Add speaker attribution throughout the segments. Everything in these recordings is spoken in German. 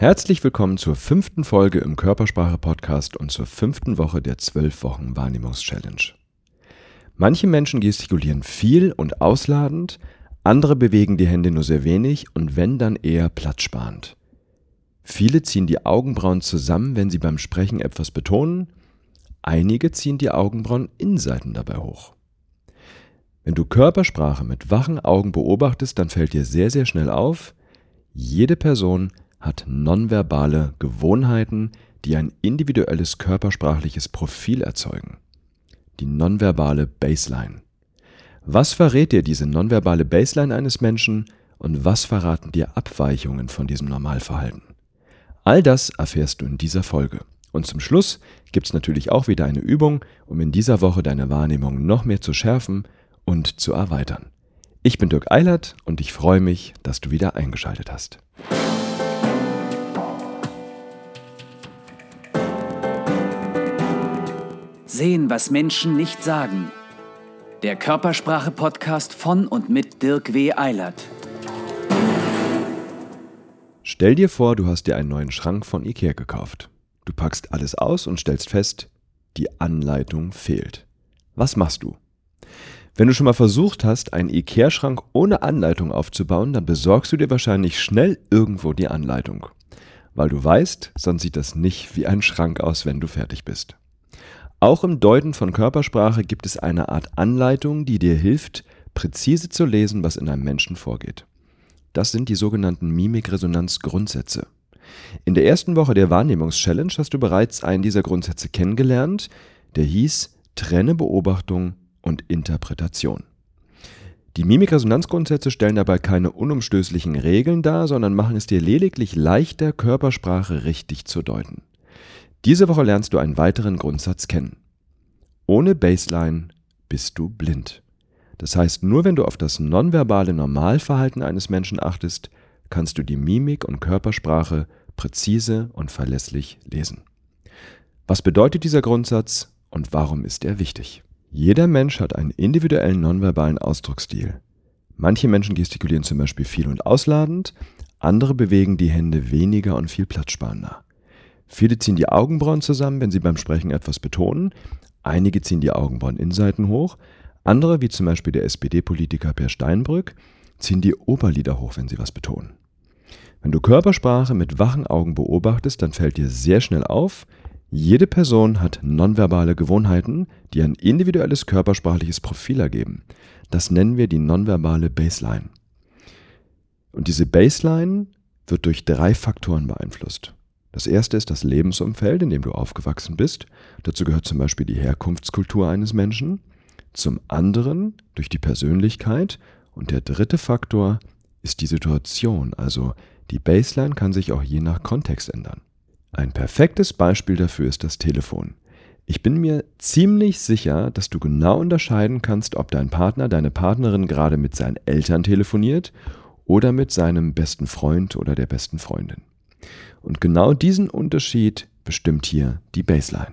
Speaker 1: Herzlich willkommen zur fünften Folge im Körpersprache-Podcast und zur fünften Woche der zwölf Wochen Wahrnehmungs-Challenge. Manche Menschen gestikulieren viel und ausladend, andere bewegen die Hände nur sehr wenig und wenn dann eher platzsparend. Viele ziehen die Augenbrauen zusammen, wenn sie beim Sprechen etwas betonen, einige ziehen die Augenbrauen Innenseiten dabei hoch. Wenn du Körpersprache mit wachen Augen beobachtest, dann fällt dir sehr, sehr schnell auf, jede Person hat nonverbale Gewohnheiten, die ein individuelles körpersprachliches Profil erzeugen. Die nonverbale Baseline. Was verrät dir diese nonverbale Baseline eines Menschen und was verraten dir Abweichungen von diesem Normalverhalten? All das erfährst du in dieser Folge. Und zum Schluss gibt es natürlich auch wieder eine Übung, um in dieser Woche deine Wahrnehmung noch mehr zu schärfen und zu erweitern. Ich bin Dirk Eilert und ich freue mich, dass du wieder eingeschaltet hast.
Speaker 2: Sehen, was Menschen nicht sagen. Der Körpersprache-Podcast von und mit Dirk W. Eilert.
Speaker 1: Stell dir vor, du hast dir einen neuen Schrank von Ikea gekauft. Du packst alles aus und stellst fest, die Anleitung fehlt. Was machst du? Wenn du schon mal versucht hast, einen Ikea-Schrank ohne Anleitung aufzubauen, dann besorgst du dir wahrscheinlich schnell irgendwo die Anleitung. Weil du weißt, sonst sieht das nicht wie ein Schrank aus, wenn du fertig bist. Auch im Deuten von Körpersprache gibt es eine Art Anleitung, die dir hilft, präzise zu lesen, was in einem Menschen vorgeht. Das sind die sogenannten Mimikresonanz-Grundsätze. In der ersten Woche der Wahrnehmungs-Challenge hast du bereits einen dieser Grundsätze kennengelernt, der hieß Trenne Beobachtung und Interpretation. Die Mimikresonanzgrundsätze stellen dabei keine unumstößlichen Regeln dar, sondern machen es dir lediglich leichter, Körpersprache richtig zu deuten. Diese Woche lernst du einen weiteren Grundsatz kennen. Ohne Baseline bist du blind. Das heißt, nur wenn du auf das nonverbale Normalverhalten eines Menschen achtest, kannst du die Mimik und Körpersprache präzise und verlässlich lesen. Was bedeutet dieser Grundsatz und warum ist er wichtig? Jeder Mensch hat einen individuellen nonverbalen Ausdrucksstil. Manche Menschen gestikulieren zum Beispiel viel und ausladend, andere bewegen die Hände weniger und viel platzsparender. Viele ziehen die Augenbrauen zusammen, wenn sie beim Sprechen etwas betonen. Einige ziehen die Augenbrauen Innenseiten hoch. Andere, wie zum Beispiel der SPD-Politiker Per Steinbrück, ziehen die Oberlider hoch, wenn sie was betonen. Wenn du Körpersprache mit wachen Augen beobachtest, dann fällt dir sehr schnell auf, jede Person hat nonverbale Gewohnheiten, die ein individuelles körpersprachliches Profil ergeben. Das nennen wir die nonverbale Baseline. Und diese Baseline wird durch drei Faktoren beeinflusst. Das erste ist das Lebensumfeld, in dem du aufgewachsen bist. Dazu gehört zum Beispiel die Herkunftskultur eines Menschen. Zum anderen durch die Persönlichkeit. Und der dritte Faktor ist die Situation. Also die Baseline kann sich auch je nach Kontext ändern. Ein perfektes Beispiel dafür ist das Telefon. Ich bin mir ziemlich sicher, dass du genau unterscheiden kannst, ob dein Partner, deine Partnerin gerade mit seinen Eltern telefoniert oder mit seinem besten Freund oder der besten Freundin. Und genau diesen Unterschied bestimmt hier die Baseline.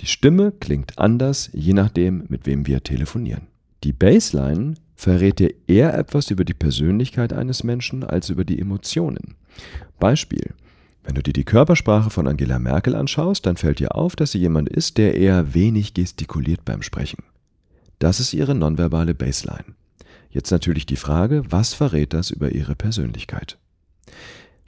Speaker 1: Die Stimme klingt anders, je nachdem, mit wem wir telefonieren. Die Baseline verrät dir eher etwas über die Persönlichkeit eines Menschen als über die Emotionen. Beispiel. Wenn du dir die Körpersprache von Angela Merkel anschaust, dann fällt dir auf, dass sie jemand ist, der eher wenig gestikuliert beim Sprechen. Das ist ihre nonverbale Baseline. Jetzt natürlich die Frage, was verrät das über ihre Persönlichkeit?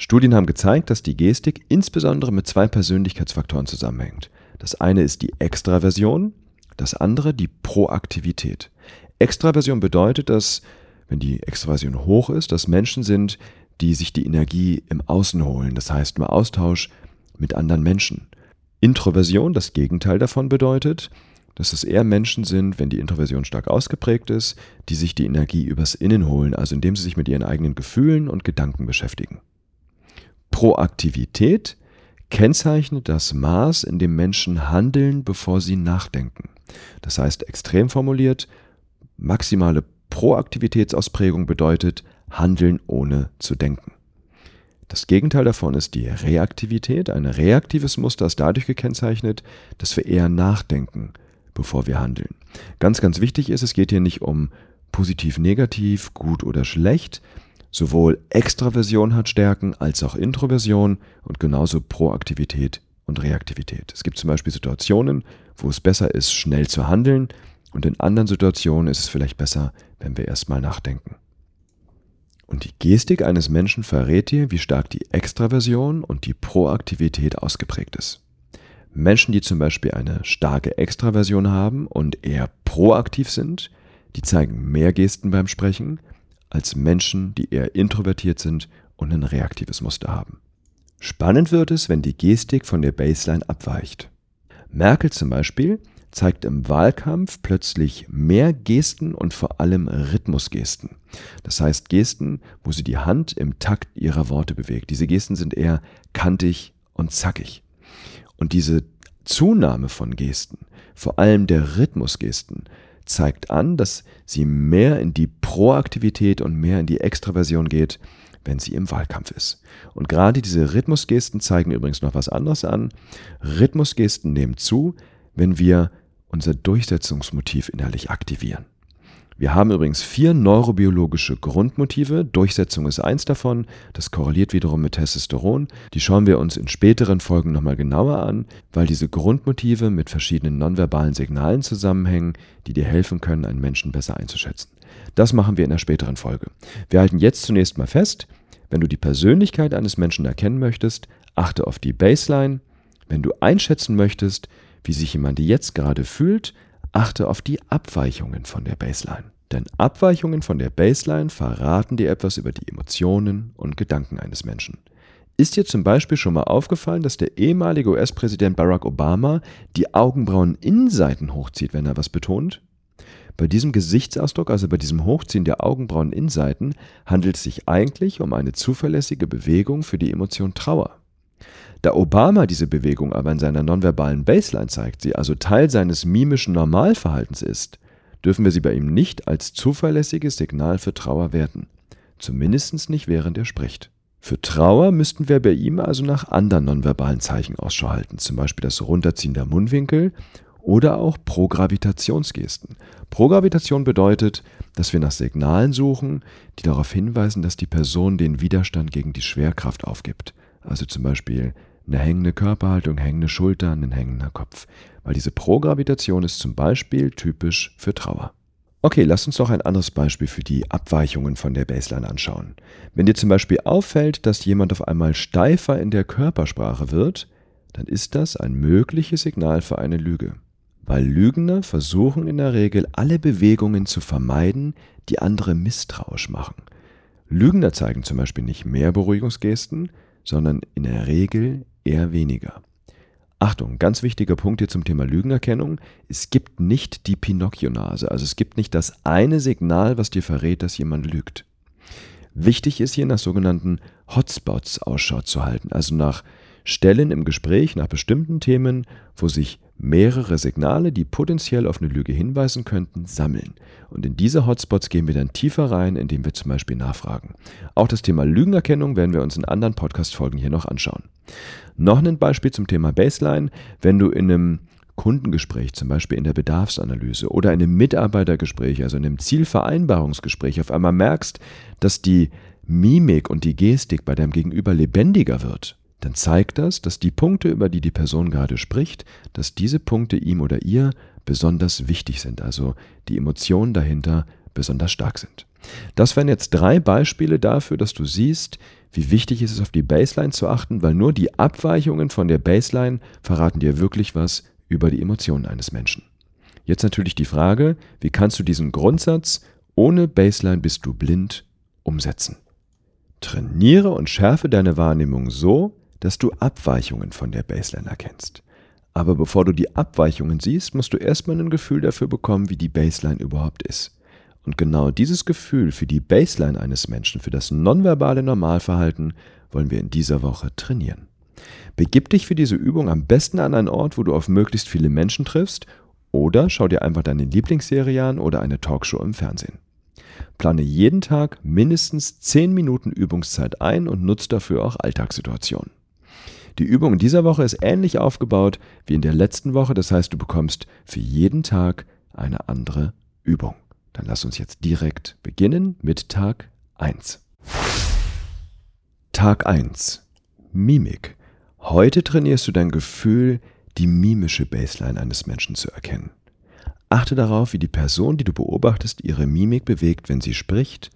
Speaker 1: Studien haben gezeigt, dass die Gestik insbesondere mit zwei Persönlichkeitsfaktoren zusammenhängt. Das eine ist die Extraversion, das andere die Proaktivität. Extraversion bedeutet, dass, wenn die Extraversion hoch ist, dass Menschen sind, die sich die Energie im Außen holen, das heißt im Austausch mit anderen Menschen. Introversion, das Gegenteil davon bedeutet, dass es eher Menschen sind, wenn die Introversion stark ausgeprägt ist, die sich die Energie übers Innen holen, also indem sie sich mit ihren eigenen Gefühlen und Gedanken beschäftigen. Proaktivität kennzeichnet das Maß, in dem Menschen handeln, bevor sie nachdenken. Das heißt, extrem formuliert, maximale Proaktivitätsausprägung bedeutet Handeln ohne zu denken. Das Gegenteil davon ist die Reaktivität. Ein reaktives Muster ist dadurch gekennzeichnet, dass wir eher nachdenken, bevor wir handeln. Ganz, ganz wichtig ist, es geht hier nicht um positiv, negativ, gut oder schlecht, Sowohl Extraversion hat Stärken als auch Introversion und genauso Proaktivität und Reaktivität. Es gibt zum Beispiel Situationen, wo es besser ist, schnell zu handeln und in anderen Situationen ist es vielleicht besser, wenn wir erstmal nachdenken. Und die Gestik eines Menschen verrät dir, wie stark die Extraversion und die Proaktivität ausgeprägt ist. Menschen, die zum Beispiel eine starke Extraversion haben und eher proaktiv sind, die zeigen mehr Gesten beim Sprechen als Menschen, die eher introvertiert sind und ein reaktives Muster haben. Spannend wird es, wenn die Gestik von der Baseline abweicht. Merkel zum Beispiel zeigt im Wahlkampf plötzlich mehr Gesten und vor allem Rhythmusgesten. Das heißt Gesten, wo sie die Hand im Takt ihrer Worte bewegt. Diese Gesten sind eher kantig und zackig. Und diese Zunahme von Gesten, vor allem der Rhythmusgesten, zeigt an, dass sie mehr in die Proaktivität und mehr in die Extraversion geht, wenn sie im Wahlkampf ist. Und gerade diese Rhythmusgesten zeigen übrigens noch was anderes an. Rhythmusgesten nehmen zu, wenn wir unser Durchsetzungsmotiv innerlich aktivieren. Wir haben übrigens vier neurobiologische Grundmotive. Durchsetzung ist eins davon. Das korreliert wiederum mit Testosteron. Die schauen wir uns in späteren Folgen nochmal genauer an, weil diese Grundmotive mit verschiedenen nonverbalen Signalen zusammenhängen, die dir helfen können, einen Menschen besser einzuschätzen. Das machen wir in einer späteren Folge. Wir halten jetzt zunächst mal fest, wenn du die Persönlichkeit eines Menschen erkennen möchtest, achte auf die Baseline. Wenn du einschätzen möchtest, wie sich jemand jetzt gerade fühlt, achte auf die Abweichungen von der Baseline. Denn Abweichungen von der Baseline verraten dir etwas über die Emotionen und Gedanken eines Menschen. Ist dir zum Beispiel schon mal aufgefallen, dass der ehemalige US-Präsident Barack Obama die Augenbrauen-Innenseiten hochzieht, wenn er was betont? Bei diesem Gesichtsausdruck, also bei diesem Hochziehen der Augenbrauen-Innenseiten, handelt es sich eigentlich um eine zuverlässige Bewegung für die Emotion Trauer. Da Obama diese Bewegung aber in seiner nonverbalen Baseline zeigt, sie also Teil seines mimischen Normalverhaltens ist, dürfen wir sie bei ihm nicht als zuverlässiges Signal für Trauer werten. Zumindest nicht während er spricht. Für Trauer müssten wir bei ihm also nach anderen nonverbalen Zeichen Ausschau halten, zum Beispiel das Runterziehen der Mundwinkel oder auch Progravitationsgesten. Progravitation bedeutet, dass wir nach Signalen suchen, die darauf hinweisen, dass die Person den Widerstand gegen die Schwerkraft aufgibt. Also zum Beispiel eine hängende Körperhaltung, hängende Schultern, ein hängender Kopf. Weil diese Progravitation ist zum Beispiel typisch für Trauer. Okay, lass uns doch ein anderes Beispiel für die Abweichungen von der Baseline anschauen. Wenn dir zum Beispiel auffällt, dass jemand auf einmal steifer in der Körpersprache wird, dann ist das ein mögliches Signal für eine Lüge. Weil Lügner versuchen in der Regel alle Bewegungen zu vermeiden, die andere misstrauisch machen. Lügner zeigen zum Beispiel nicht mehr Beruhigungsgesten, sondern in der Regel eher weniger. Achtung, ganz wichtiger Punkt hier zum Thema Lügenerkennung. Es gibt nicht die Pinocchio-Nase, also es gibt nicht das eine Signal, was dir verrät, dass jemand lügt. Wichtig ist hier nach sogenannten Hotspots Ausschau zu halten, also nach Stellen im Gespräch, nach bestimmten Themen, wo sich mehrere Signale, die potenziell auf eine Lüge hinweisen könnten, sammeln. Und in diese Hotspots gehen wir dann tiefer rein, indem wir zum Beispiel nachfragen. Auch das Thema Lügenerkennung werden wir uns in anderen Podcast-Folgen hier noch anschauen. Noch ein Beispiel zum Thema Baseline. Wenn du in einem Kundengespräch, zum Beispiel in der Bedarfsanalyse oder in einem Mitarbeitergespräch, also in einem Zielvereinbarungsgespräch, auf einmal merkst, dass die Mimik und die Gestik bei deinem Gegenüber lebendiger wird, dann zeigt das, dass die Punkte, über die die Person gerade spricht, dass diese Punkte ihm oder ihr besonders wichtig sind, also die Emotionen dahinter besonders stark sind. Das wären jetzt drei Beispiele dafür, dass du siehst, wie wichtig es ist, auf die Baseline zu achten, weil nur die Abweichungen von der Baseline verraten dir wirklich was über die Emotionen eines Menschen. Jetzt natürlich die Frage, wie kannst du diesen Grundsatz, ohne Baseline bist du blind, umsetzen? Trainiere und schärfe deine Wahrnehmung so, dass du Abweichungen von der Baseline erkennst. Aber bevor du die Abweichungen siehst, musst du erstmal ein Gefühl dafür bekommen, wie die Baseline überhaupt ist. Und genau dieses Gefühl für die Baseline eines Menschen, für das nonverbale Normalverhalten, wollen wir in dieser Woche trainieren. Begib dich für diese Übung am besten an einen Ort, wo du auf möglichst viele Menschen triffst, oder schau dir einfach deine Lieblingsserie an oder eine Talkshow im Fernsehen. Plane jeden Tag mindestens 10 Minuten Übungszeit ein und nutze dafür auch Alltagssituationen. Die Übung in dieser Woche ist ähnlich aufgebaut wie in der letzten Woche, das heißt, du bekommst für jeden Tag eine andere Übung. Dann lass uns jetzt direkt beginnen mit Tag 1. Tag 1. Mimik. Heute trainierst du dein Gefühl, die mimische Baseline eines Menschen zu erkennen. Achte darauf, wie die Person, die du beobachtest, ihre Mimik bewegt, wenn sie spricht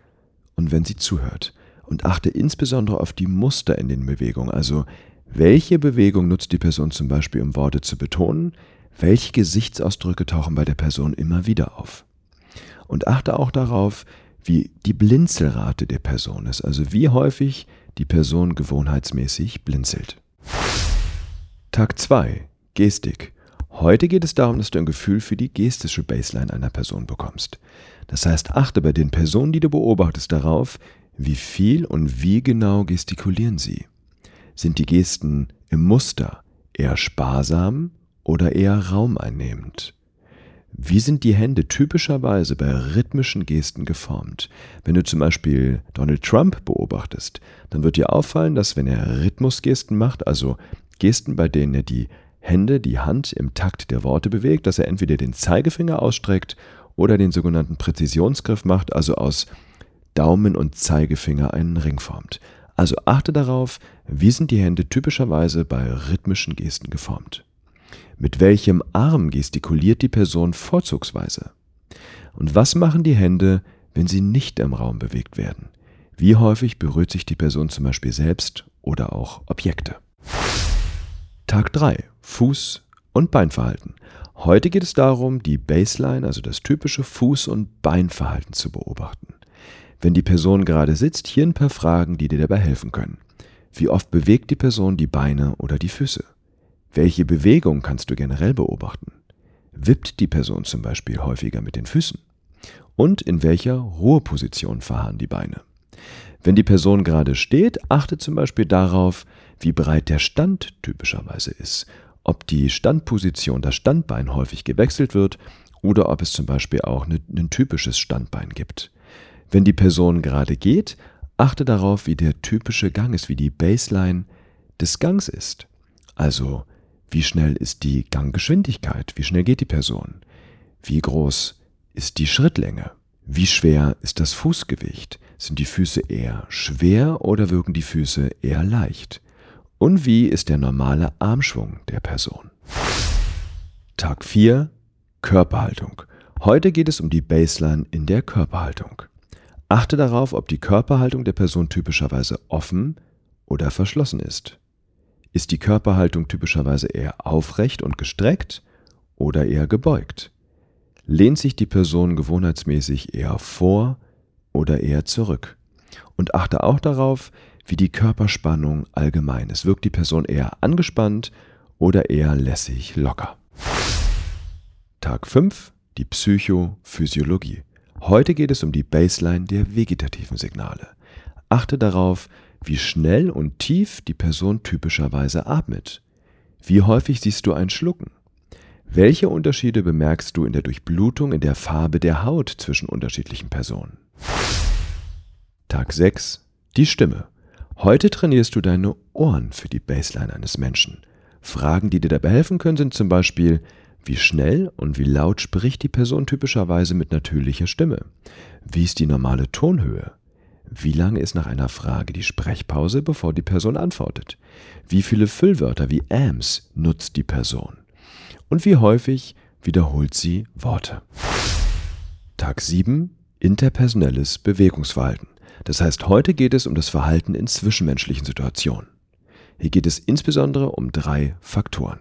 Speaker 1: und wenn sie zuhört. Und achte insbesondere auf die Muster in den Bewegungen, also welche Bewegung nutzt die Person zum Beispiel, um Worte zu betonen, welche Gesichtsausdrücke tauchen bei der Person immer wieder auf. Und achte auch darauf, wie die Blinzelrate der Person ist, also wie häufig die Person gewohnheitsmäßig blinzelt. Tag 2. Gestik. Heute geht es darum, dass du ein Gefühl für die gestische Baseline einer Person bekommst. Das heißt, achte bei den Personen, die du beobachtest, darauf, wie viel und wie genau gestikulieren sie. Sind die Gesten im Muster eher sparsam oder eher raumeinnehmend? Wie sind die Hände typischerweise bei rhythmischen Gesten geformt? Wenn du zum Beispiel Donald Trump beobachtest, dann wird dir auffallen, dass wenn er Rhythmusgesten macht, also Gesten, bei denen er die Hände, die Hand im Takt der Worte bewegt, dass er entweder den Zeigefinger ausstreckt oder den sogenannten Präzisionsgriff macht, also aus Daumen und Zeigefinger einen Ring formt. Also achte darauf, wie sind die Hände typischerweise bei rhythmischen Gesten geformt. Mit welchem Arm gestikuliert die Person vorzugsweise? Und was machen die Hände, wenn sie nicht im Raum bewegt werden? Wie häufig berührt sich die Person zum Beispiel selbst oder auch Objekte? Tag 3. Fuß- und Beinverhalten. Heute geht es darum, die Baseline, also das typische Fuß- und Beinverhalten zu beobachten. Wenn die Person gerade sitzt, hier ein paar Fragen, die dir dabei helfen können. Wie oft bewegt die Person die Beine oder die Füße? Welche Bewegung kannst du generell beobachten? Wippt die Person zum Beispiel häufiger mit den Füßen? Und in welcher Ruheposition verharren die Beine? Wenn die Person gerade steht, achte zum Beispiel darauf, wie breit der Stand typischerweise ist, ob die Standposition, das Standbein häufig gewechselt wird oder ob es zum Beispiel auch ein typisches Standbein gibt. Wenn die Person gerade geht, achte darauf, wie der typische Gang ist, wie die Baseline des Gangs ist. Also, wie schnell ist die Ganggeschwindigkeit, wie schnell geht die Person, wie groß ist die Schrittlänge, wie schwer ist das Fußgewicht, sind die Füße eher schwer oder wirken die Füße eher leicht? Und wie ist der normale Armschwung der Person? Tag 4 Körperhaltung. Heute geht es um die Baseline in der Körperhaltung. Achte darauf, ob die Körperhaltung der Person typischerweise offen oder verschlossen ist. Ist die Körperhaltung typischerweise eher aufrecht und gestreckt oder eher gebeugt? Lehnt sich die Person gewohnheitsmäßig eher vor oder eher zurück? Und achte auch darauf, wie die Körperspannung allgemein ist. Wirkt die Person eher angespannt oder eher lässig locker? Tag 5. Die Psychophysiologie. Heute geht es um die Baseline der vegetativen Signale. Achte darauf, wie schnell und tief die Person typischerweise atmet. Wie häufig siehst du ein Schlucken? Welche Unterschiede bemerkst du in der Durchblutung, in der Farbe der Haut zwischen unterschiedlichen Personen? Tag 6. Die Stimme. Heute trainierst du deine Ohren für die Baseline eines Menschen. Fragen, die dir dabei helfen können, sind zum Beispiel, wie schnell und wie laut spricht die Person typischerweise mit natürlicher Stimme? Wie ist die normale Tonhöhe? Wie lange ist nach einer Frage die Sprechpause, bevor die Person antwortet? Wie viele Füllwörter wie ams nutzt die Person? Und wie häufig wiederholt sie Worte? Tag 7 Interpersonelles Bewegungsverhalten. Das heißt, heute geht es um das Verhalten in zwischenmenschlichen Situationen. Hier geht es insbesondere um drei Faktoren.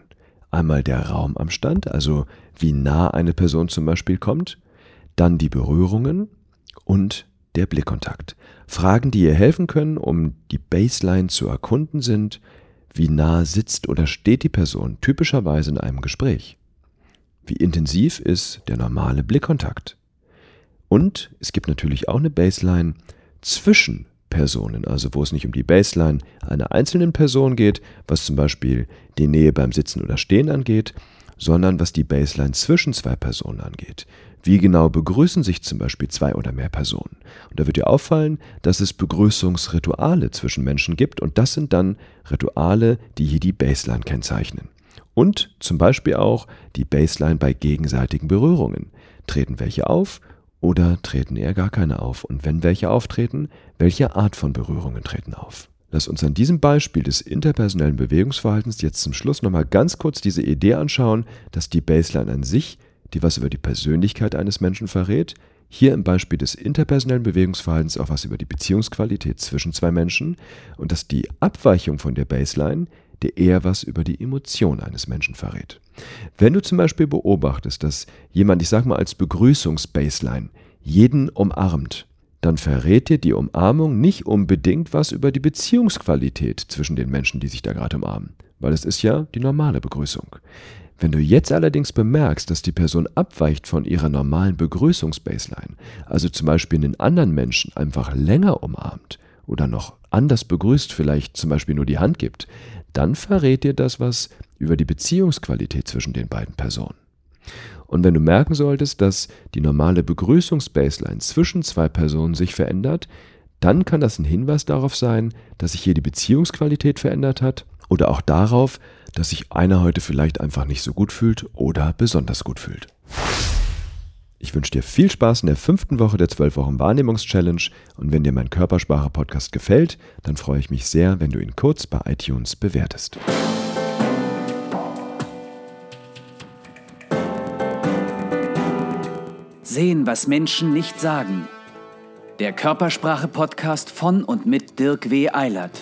Speaker 1: Einmal der Raum am Stand, also wie nah eine Person zum Beispiel kommt, dann die Berührungen und der Blickkontakt. Fragen, die ihr helfen können, um die Baseline zu erkunden, sind, wie nah sitzt oder steht die Person typischerweise in einem Gespräch? Wie intensiv ist der normale Blickkontakt? Und es gibt natürlich auch eine Baseline zwischen Personen, also wo es nicht um die Baseline einer einzelnen Person geht, was zum Beispiel die Nähe beim Sitzen oder Stehen angeht, sondern was die Baseline zwischen zwei Personen angeht. Wie genau begrüßen sich zum Beispiel zwei oder mehr Personen? Und da wird dir auffallen, dass es Begrüßungsrituale zwischen Menschen gibt und das sind dann Rituale, die hier die Baseline kennzeichnen. Und zum Beispiel auch die Baseline bei gegenseitigen Berührungen. Treten welche auf oder treten eher gar keine auf? Und wenn welche auftreten, welche Art von Berührungen treten auf? Lass uns an diesem Beispiel des interpersonellen Bewegungsverhaltens jetzt zum Schluss nochmal ganz kurz diese Idee anschauen, dass die Baseline an sich, die was über die Persönlichkeit eines Menschen verrät, hier im Beispiel des interpersonellen Bewegungsverhaltens auch was über die Beziehungsqualität zwischen zwei Menschen und dass die Abweichung von der Baseline dir eher was über die Emotion eines Menschen verrät. Wenn du zum Beispiel beobachtest, dass jemand, ich sag mal als Begrüßungsbaseline, jeden umarmt, dann verrät dir die Umarmung nicht unbedingt was über die Beziehungsqualität zwischen den Menschen, die sich da gerade umarmen, weil es ist ja die normale Begrüßung. Wenn du jetzt allerdings bemerkst, dass die Person abweicht von ihrer normalen Begrüßungsbaseline, also zum Beispiel einen anderen Menschen einfach länger umarmt oder noch anders begrüßt, vielleicht zum Beispiel nur die Hand gibt, dann verrät dir das was über die Beziehungsqualität zwischen den beiden Personen. Und wenn du merken solltest, dass die normale Begrüßungsbaseline zwischen zwei Personen sich verändert, dann kann das ein Hinweis darauf sein, dass sich hier die Beziehungsqualität verändert hat oder auch darauf, dass sich einer heute vielleicht einfach nicht so gut fühlt oder besonders gut fühlt. Ich wünsche dir viel Spaß in der fünften Woche der 12 Wochen Wahrnehmungs-Challenge und wenn dir mein Körpersprache-Podcast gefällt, dann freue ich mich sehr, wenn du ihn kurz bei iTunes bewertest.
Speaker 2: Sehen, was Menschen nicht sagen. Der Körpersprache-Podcast von und mit Dirk W. Eilert.